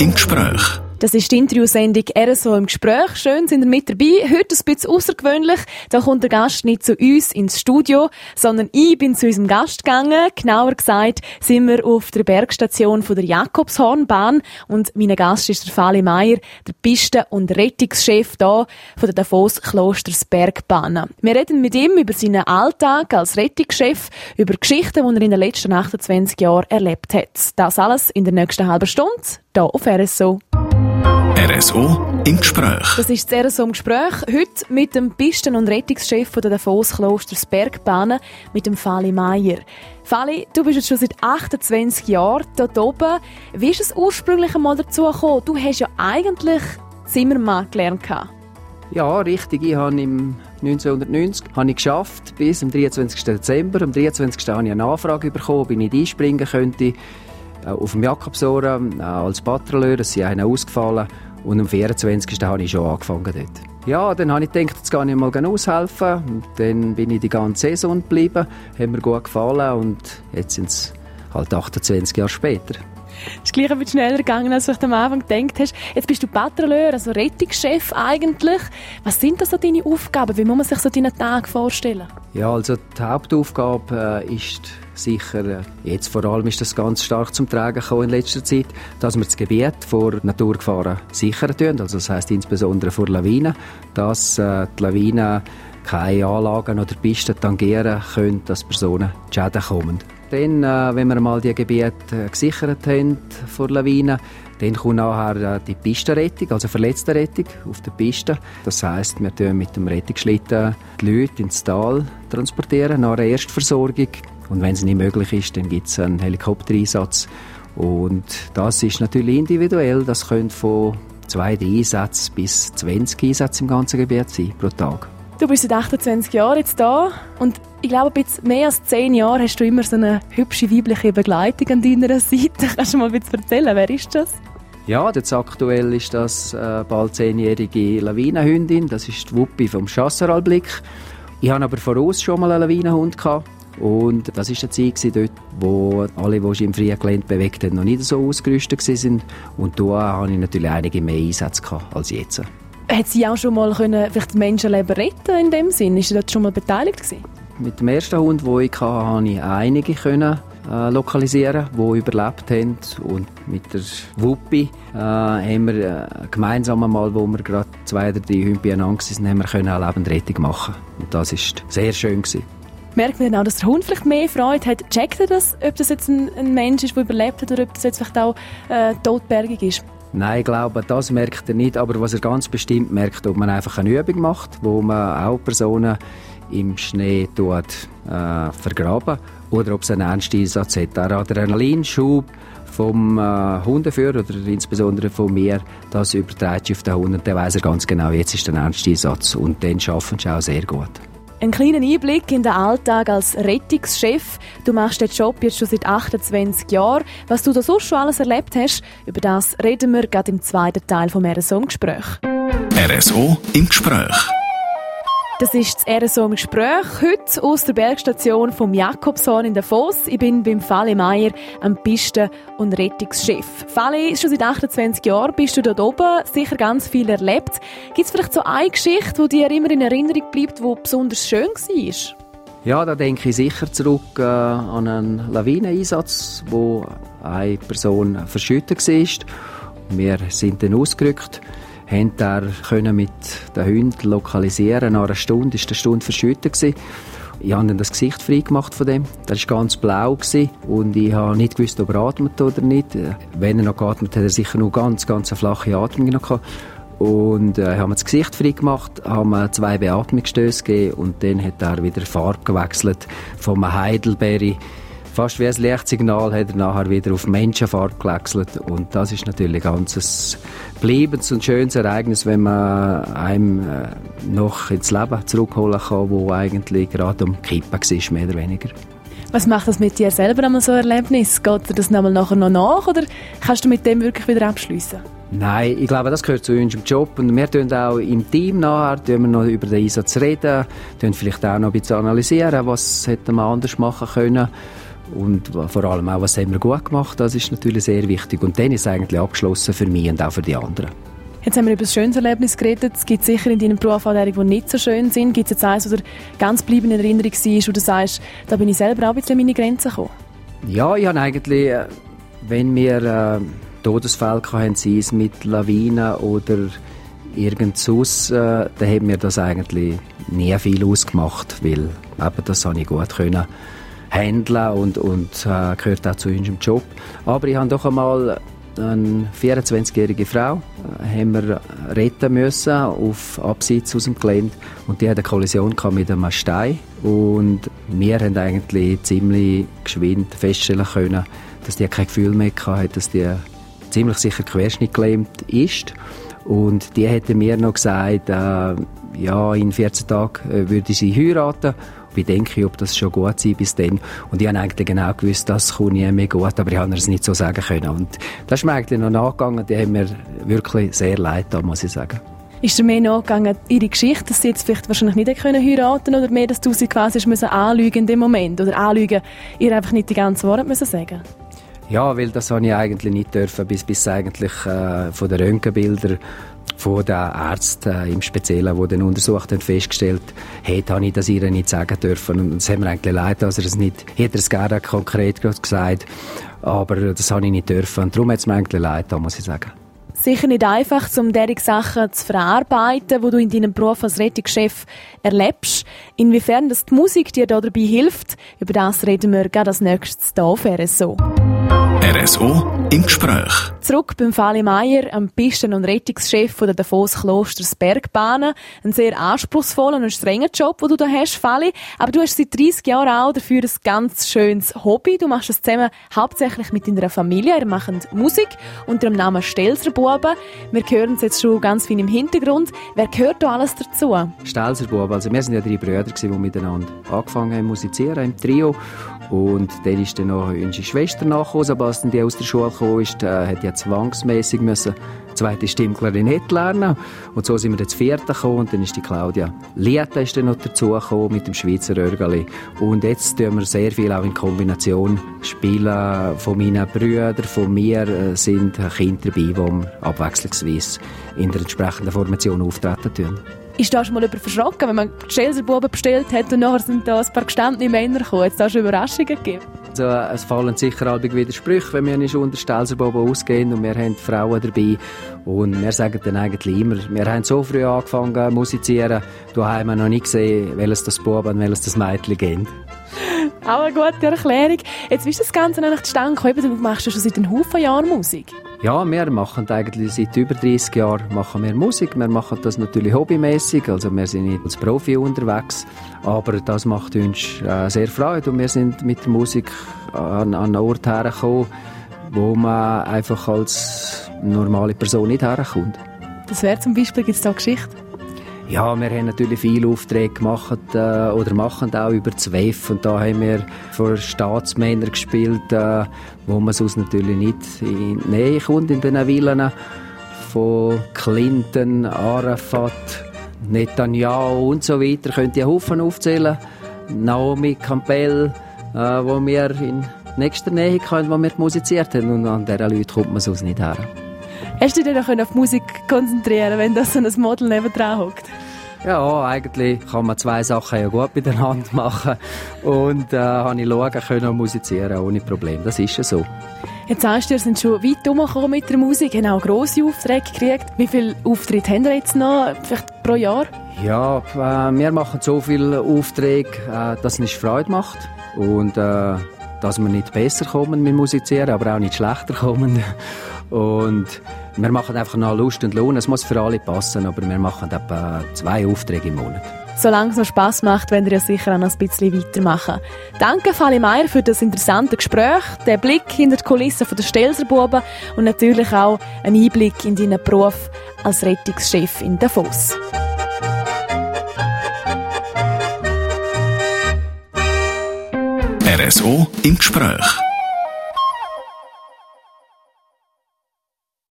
im Gespräch. Das ist die Interviewsendung RSO im Gespräch. Schön, sind ihr mit dabei. Heute ein bisschen außergewöhnlich. Da kommt der Gast nicht zu uns ins Studio, sondern ich bin zu unserem Gast gegangen. Genauer gesagt sind wir auf der Bergstation von der Jakobshornbahn und mein Gast ist der Fali Meier, der Pisten- und Rettungschef da von der Davos Klosters Bergbahn. Wir reden mit ihm über seinen Alltag als Rettungschef, über Geschichten, die er in den letzten 28 Jahren erlebt hat. Das alles in der nächsten halben Stunde, hier auf RSO. RSO im Gespräch. Das ist das RSO im Gespräch. Heute mit dem Pisten- und Rettungschef von der Davos Klosters Bergbahnen, mit dem Fali Meier. Fali, du bist jetzt schon seit 28 Jahren dort oben. Wie ist es ursprünglich einmal dazu gekommen? Du hast ja eigentlich Zimmermann gelernt. Ja, richtig. Ich habe im 1990 habe ich geschafft, bis am 23. Dezember. Am 23. habe ich eine Anfrage bekommen, ob ich nicht einspringen könnte auf dem Jakobsohren äh, als Patrouilleur. Es sind einer ausgefallen. Und am 24. habe ich schon angefangen dort. Ja, dann habe ich gedacht, jetzt gehe ich mal aushelfen. Und dann bin ich die ganze Saison geblieben. Hat mir gut gefallen und jetzt sind es halt 28 Jahre später. Es ist gleich ein bisschen schneller gegangen, als du am Anfang gedacht hast. Jetzt bist du Patrouilleur, also Rettungschef eigentlich. Was sind das so deine Aufgaben? Wie muss man sich so deinen Tag vorstellen? Ja, also die Hauptaufgabe äh, ist sicher, äh, jetzt vor allem ist das ganz stark zum Tragen gekommen in letzter Zeit, dass wir das Gebiet vor Naturgefahren sichern tun. Also das heißt insbesondere vor Lawinen, dass äh, die Lawinen keine Anlagen oder Pisten tangieren können, dass Personen Schäden kommen. Dann, äh, wenn wir mal die Gebiete äh, gesichert haben vor Lawinen, dann kommt nachher äh, die Pistenrettung, also Verletztenrettung auf der Piste. Das heisst, wir transportieren mit dem Rettungsschlitten die Leute ins Tal transportieren, nach einer Erstversorgung. Und wenn es nicht möglich ist, dann gibt es einen Helikoptereinsatz. Und das ist natürlich individuell. Das können von zwei Einsätzen bis 20 Einsätze im ganzen Gebiet sein pro Tag. Du bist seit 28 Jahren jetzt da und ich glaube, jetzt mehr als 10 Jahre hast du immer so eine hübsche weibliche Begleitung an deiner Seite. Kannst du mal ein bisschen erzählen, wer ist das? Ja, jetzt aktuell ist das äh, bald zehnjährige Lawinenhündin. Das ist die Wuppi vom Chasseralblick. Ich hatte aber voraus schon mal einen Lawinenhund. Und das war eine Zeit dort, wo alle, die sich im freien Gelände bewegt haben, noch nicht so ausgerüstet waren. Und da hatte ich natürlich einige mehr Einsätze als jetzt. Hat sie auch schon mal können, vielleicht Menschenleben retten in dem Sinn? Ist sie dort schon mal beteiligt gewesen? Mit dem ersten Hund, den ich hatte, konnte ich einige können, äh, lokalisieren, die überlebt haben. Und mit der Wuppi äh, haben wir äh, gemeinsam einmal, wo wir gerade zwei oder drei Hunde beieinander waren, haben wir können eine Lebendrettung machen. Und das war sehr schön. Gewesen. Merkt man dann auch, dass der Hund vielleicht mehr Freude hat? Checkt er das, ob das jetzt ein, ein Mensch ist, der überlebt hat oder ob das jetzt vielleicht auch äh, totbergig ist? Nein, ich glaube, das merkt er nicht. Aber was er ganz bestimmt merkt, ob man einfach eine Übung macht, wo man auch Personen im Schnee tut, äh, vergraben oder ob es einen Ernsteinsatz hat. Der Adrenalinschub vom äh, Hundeführer oder insbesondere von mir, das überträgt auf den Hund und dann weiss er ganz genau, jetzt ist der Ernsteinsatz und dann schaffen sie auch sehr gut. Ein kleiner Einblick in den Alltag als Rettungschef. Du machst den Job jetzt schon seit 28 Jahren. Was du da sonst schon alles erlebt hast, über das reden wir gerade im zweiten Teil vom RSO im Gespräch. RSO im Gespräch. Das ist das RSO im Gespräch. Heute aus der Bergstation vom Jakobshorn in der Foss. Ich bin beim Fali Meier, am Pisten- und Rettungschef. Fali, schon seit 28 Jahren bist du dort oben, sicher ganz viel erlebt. Gibt es vielleicht so eine Geschichte, die dir immer in Erinnerung bleibt, die besonders schön war? Ja, da denke ich sicher zurück äh, an einen Lawineneinsatz, wo eine Person verschüttet war. Wir sind dann ausgerückt haben er können mit den Hunden lokalisieren. Nach einer Stunde war der Stunde verschüttet. Ich habe dann das Gesicht frei gemacht von dem. Der war ganz blau und ich habe nicht gewusst, ob er atmet oder nicht. Wenn er noch geatmet hat, hat er sicher nur ganz, ganz eine flache Atmung noch gehabt. Und äh, haben das Gesicht frei gemacht, haben zwei Beatmungsstöße gegeben und dann hat er wieder Farbe gewechselt vom Heidelberry fast wie ein Lichtsignal hat er nachher wieder auf Menschenfarbe gewechselt und das ist natürlich ein ganz bleibendes und schönes Ereignis, wenn man einem äh, noch ins Leben zurückholen kann, wo eigentlich gerade am Kippen war, mehr oder weniger. Was macht das mit dir selber einmal so ein Erlebnis? Geht dir das nachher noch nach oder kannst du mit dem wirklich wieder abschließen? Nein, ich glaube, das gehört zu unserem Job und wir tun auch im Team nachher tun wir noch über den Einsatz reden, tun vielleicht auch noch ein bisschen analysieren, was hätte man anders machen können und vor allem auch, was haben wir gut gemacht, das ist natürlich sehr wichtig. Und dann ist es eigentlich abgeschlossen für mich und auch für die anderen. Jetzt haben wir über ein schönes Erlebnis geredet. Es gibt sicher in deinem Beruf auch die nicht so schön sind. Gibt es jetzt eins, oder ganz bleibende Erinnerung war, wo du sagst, da bin ich selber auch ein bisschen an meine Grenzen gekommen? Ja, ich habe eigentlich, äh, wenn wir äh, Todesfälle hatten, sei es mit Lawinen oder irgend sonst, äh, dann haben wir das eigentlich nie viel ausgemacht, weil eben, das habe ich gut können handeln und, und äh, gehört auch zu unserem Job. Aber ich habe doch einmal eine 24-jährige Frau äh, haben wir retten müssen auf Abseits aus dem Gelände. Und die hat eine Kollision mit einem Stein. Und wir haben eigentlich ziemlich geschwind feststellen können, dass die kein Gefühl mehr hatte, dass die ziemlich sicher querschnittgelähmt ist. Und die hätte mir noch gesagt, äh, ja, in 14 Tagen äh, würde sie heiraten ich denke, ob das schon gut sei bis dann. Und ich habe eigentlich genau gewusst, das kommt nie mehr gut, aber ich habe es nicht so sagen können. Und das ist mir eigentlich noch nachgegangen, die haben mir wirklich sehr leid da, muss ich sagen. Ist dir mehr nachgegangen, ihre Geschichte, dass sie jetzt vielleicht wahrscheinlich nicht können heiraten oder mehr, dass du sie quasi müssen anlügen in dem Moment oder anlügen, ihr einfach nicht die ganzen Worte müssen sagen? Ja, weil das habe ich eigentlich nicht dürfen, bis, bis eigentlich äh, von den Röntgenbildern von den Ärzten äh, im Speziellen, die dann untersucht haben, festgestellt hat, habe ich das ihr nicht sagen dürfen. Und es hat mir eigentlich leid, dass er es nicht, hätte er es gerne konkret gesagt, aber das habe ich nicht dürfen. Und darum hat es mir eigentlich leid, muss ich sagen. Sicher nicht einfach, um diese Sachen zu verarbeiten, die du in deinem Beruf als Rettungschef erlebst. Inwiefern das die Musik dir dabei hilft, über das reden wir gerade als nächstes hier auf RSO. RSO im Gespräch. Zurück beim Fali Meier, am Pisten- und Rettungschef der Davos Klosters Bergbahnen. Ein sehr anspruchsvoller und strenger Job, den du da hast, Fali. Aber du hast seit 30 Jahren auch dafür ein ganz schönes Hobby. Du machst es zusammen hauptsächlich mit deiner Familie. Ihr macht Musik unter dem Namen Stelzer Buben. Wir hören es jetzt schon ganz viel im Hintergrund. Wer gehört da alles dazu? Stelzer Buben. Also wir sind ja drei Brüder, die miteinander angefangen haben musizieren im Trio. Und dann ist dann noch unsere Schwester nachgekommen, Sebastian, die aus der Schule gekommen ist, äh, hat ja zwangsmässig müssen zweite Stimme lernen. Und so sind wir dann zu vierten gekommen und dann ist die Claudia Lieta ist dann noch dazugekommen mit dem Schweizer Örgeli. Und jetzt tun wir sehr viel auch in Kombination spielen. Von meinen Brüdern, von mir äh, sind Kinder dabei, die wir abwechslungsweise in der entsprechenden Formation auftreten tun. Ist da schon mal über verschrocken, wenn man Chelserbuben bestellt hat und nachher sind da ein paar gestandene Männer gekommen? Hat es da schon Überraschungen gegeben? Also, es fallen sicher allbig wieder Sprüche, wenn wir nicht unter Stelserboben ausgehen und wir haben Frauen dabei. Und wir sagen dann eigentlich immer, wir haben so früh angefangen zu musizieren, du hast noch nicht gesehen, welches das Buben und welches das Mädchen geht. Auch eine gute Erklärung. Jetzt, wie ist das Ganze eigentlich zustande gekommen? Du machst ja schon seit einem Haufen Jahren Musik. Ja, wir machen eigentlich seit über 30 Jahren machen wir Musik. Wir machen das natürlich hobbymäßig, also wir sind nicht als Profi unterwegs, aber das macht uns äh, sehr Freude und wir sind mit der Musik an, an einen Ort hergekommen, wo man einfach als normale Person nicht herkommt. Das wäre zum Beispiel, gibt es da Geschichte? Ja, wir haben natürlich viele Aufträge gemacht äh, oder machen auch über ZWEF und da haben wir vor Staatsmännern gespielt, äh, wo man sonst natürlich nicht in die Nähe kommt in den Villen von Clinton, Arafat, Netanyahu und so weiter. Könnt ihr Haufen aufzählen. Naomi Campbell, äh, wo wir in nächster Nähe können, wo wir musiziert haben und an diesen Leuten kommt man sonst nicht her. Hast du dich dann auf Musik konzentrieren wenn da so ein Model neben dran hockt? Ja, eigentlich kann man zwei Sachen ja gut miteinander machen. Und äh, habe ich schauen können musizieren ohne Problem. Das ist ja so. Jetzt sagst du, ihr sind schon weit umgekommen mit der Musik, haben auch grosse Aufträge gekriegt. Wie viele Auftritte haben ihr jetzt noch, vielleicht pro Jahr? Ja, äh, wir machen so viele Aufträge, äh, dass es nicht Freude macht. Und äh, dass wir nicht besser kommen mit Musizieren, aber auch nicht schlechter kommen. Und wir machen einfach nach Lust und Lohn. Es muss für alle passen, aber wir machen etwa zwei Aufträge im Monat. Solange es noch Spass macht, werden wir sicher auch noch ein bisschen weitermachen. Danke, Fali Meier, für das interessante Gespräch, den Blick hinter die Kulissen der Stelserbuben und natürlich auch einen Einblick in deinen Beruf als Rettungschef in Davos. RSO im Gespräch.